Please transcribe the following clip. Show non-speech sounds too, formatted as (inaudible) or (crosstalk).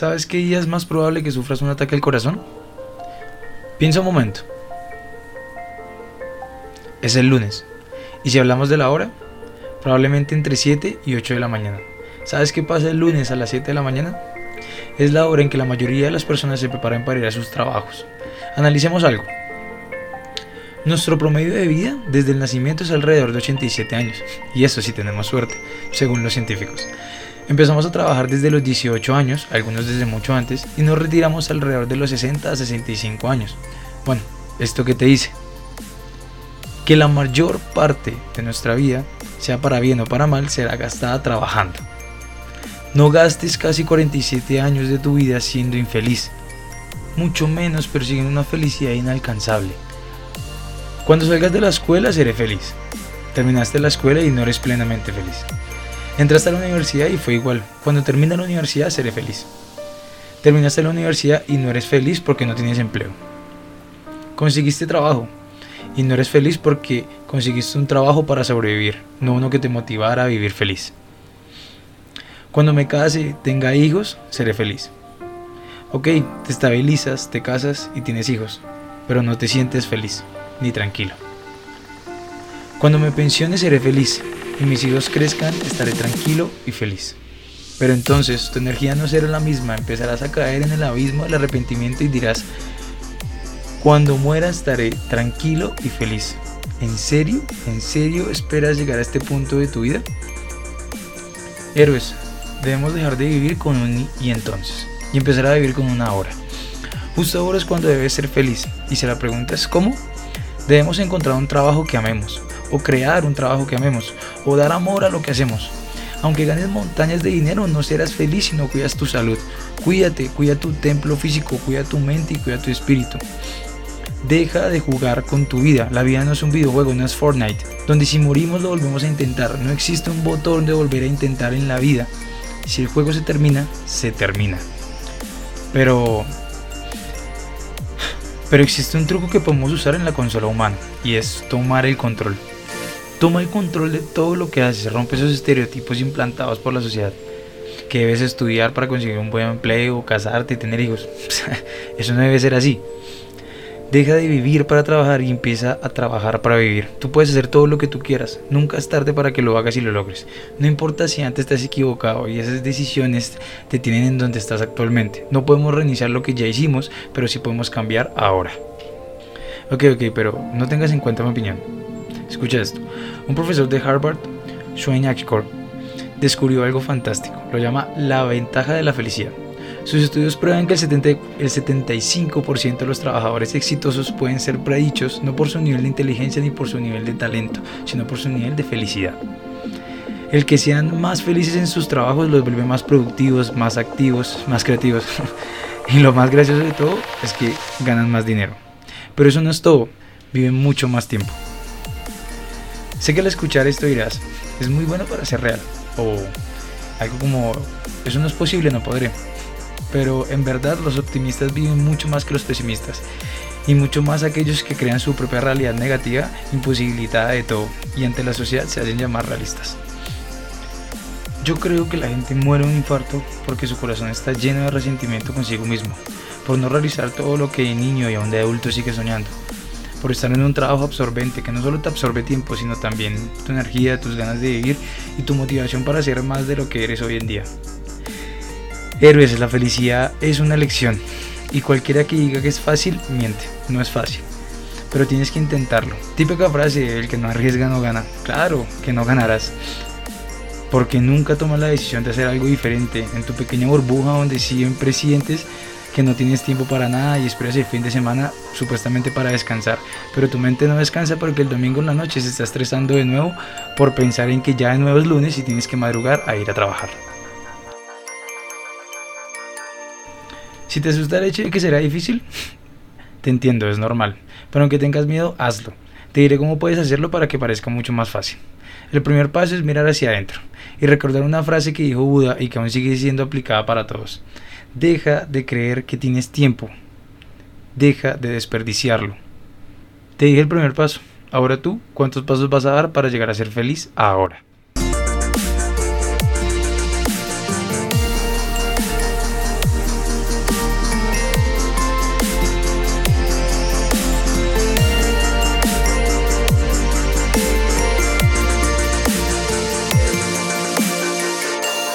¿Sabes qué día es más probable que sufras un ataque al corazón? Piensa un momento. Es el lunes. Y si hablamos de la hora, probablemente entre 7 y 8 de la mañana. ¿Sabes qué pasa el lunes a las 7 de la mañana? Es la hora en que la mayoría de las personas se preparan para ir a sus trabajos. Analicemos algo. Nuestro promedio de vida desde el nacimiento es alrededor de 87 años, y eso sí tenemos suerte, según los científicos. Empezamos a trabajar desde los 18 años, algunos desde mucho antes, y nos retiramos alrededor de los 60 a 65 años. Bueno, ¿esto qué te dice? Que la mayor parte de nuestra vida, sea para bien o para mal, será gastada trabajando. No gastes casi 47 años de tu vida siendo infeliz, mucho menos persiguiendo una felicidad inalcanzable. Cuando salgas de la escuela seré feliz. Terminaste la escuela y no eres plenamente feliz. Entraste a la universidad y fue igual. Cuando termina la universidad seré feliz. Terminaste la universidad y no eres feliz porque no tienes empleo. Conseguiste trabajo y no eres feliz porque conseguiste un trabajo para sobrevivir, no uno que te motivara a vivir feliz. Cuando me case, tenga hijos, seré feliz. Ok, te estabilizas, te casas y tienes hijos, pero no te sientes feliz ni tranquilo. Cuando me pensione seré feliz y mis hijos crezcan estaré tranquilo y feliz. Pero entonces tu energía no será la misma, empezarás a caer en el abismo del arrepentimiento y dirás, cuando muera estaré tranquilo y feliz. ¿En serio? ¿En serio esperas llegar a este punto de tu vida? Héroes, Debemos dejar de vivir con un y entonces y empezar a vivir con una ahora. Justo ahora es cuando debes ser feliz. Y si la pregunta es ¿cómo? Debemos encontrar un trabajo que amemos, o crear un trabajo que amemos, o dar amor a lo que hacemos. Aunque ganes montañas de dinero, no serás feliz si no cuidas tu salud. Cuídate, cuida tu templo físico, cuida tu mente y cuida tu espíritu. Deja de jugar con tu vida. La vida no es un videojuego, no es Fortnite, donde si morimos lo volvemos a intentar. No existe un botón de volver a intentar en la vida. Si el juego se termina, se termina. Pero... Pero existe un truco que podemos usar en la consola humana y es tomar el control. Toma el control de todo lo que haces, rompe esos estereotipos implantados por la sociedad. Que debes estudiar para conseguir un buen empleo, casarte y tener hijos. (laughs) Eso no debe ser así. Deja de vivir para trabajar y empieza a trabajar para vivir. Tú puedes hacer todo lo que tú quieras. Nunca es tarde para que lo hagas y lo logres. No importa si antes estás equivocado y esas decisiones te tienen en donde estás actualmente. No podemos reiniciar lo que ya hicimos, pero sí podemos cambiar ahora. Ok, ok, pero no tengas en cuenta mi opinión. Escucha esto. Un profesor de Harvard, Shane Akikor, descubrió algo fantástico. Lo llama la ventaja de la felicidad. Sus estudios prueban que el, 75% de los trabajadores exitosos pueden ser predichos no por su nivel de inteligencia ni por su nivel de talento, sino por su nivel de felicidad. El que sean más felices en sus trabajos los vuelve más productivos, más activos, más creativos. (laughs) y lo más gracioso de todo es que ganan más dinero. Pero eso no es todo, viven mucho más tiempo. Sé que al escuchar esto dirás, es muy bueno para ser real. O algo como, eso no es posible, no podré pero en verdad los optimistas viven mucho más que los pesimistas y mucho más aquellos que crean su propia realidad negativa imposibilitada de todo y ante la sociedad se hacen llamar realistas. Yo creo que la gente muere un infarto porque su corazón está lleno de resentimiento consigo mismo, por no realizar todo lo que de niño y aún de adulto sigue soñando, por estar en un trabajo absorbente que no solo te absorbe tiempo, sino también tu energía, tus ganas de vivir y tu motivación para ser más de lo que eres hoy en día. Héroes, la felicidad es una elección y cualquiera que diga que es fácil, miente, no es fácil. Pero tienes que intentarlo. Típica frase, el que no arriesga no gana. Claro que no ganarás. Porque nunca tomas la decisión de hacer algo diferente en tu pequeña burbuja donde siempre sientes que no tienes tiempo para nada y esperas el fin de semana supuestamente para descansar. Pero tu mente no descansa porque el domingo en la noche se está estresando de nuevo por pensar en que ya de nuevo es lunes y tienes que madrugar a ir a trabajar. Si te asusta el hecho de que será difícil, te entiendo, es normal. Pero aunque tengas miedo, hazlo. Te diré cómo puedes hacerlo para que parezca mucho más fácil. El primer paso es mirar hacia adentro y recordar una frase que dijo Buda y que aún sigue siendo aplicada para todos. Deja de creer que tienes tiempo. Deja de desperdiciarlo. Te dije el primer paso. Ahora tú, ¿cuántos pasos vas a dar para llegar a ser feliz ahora?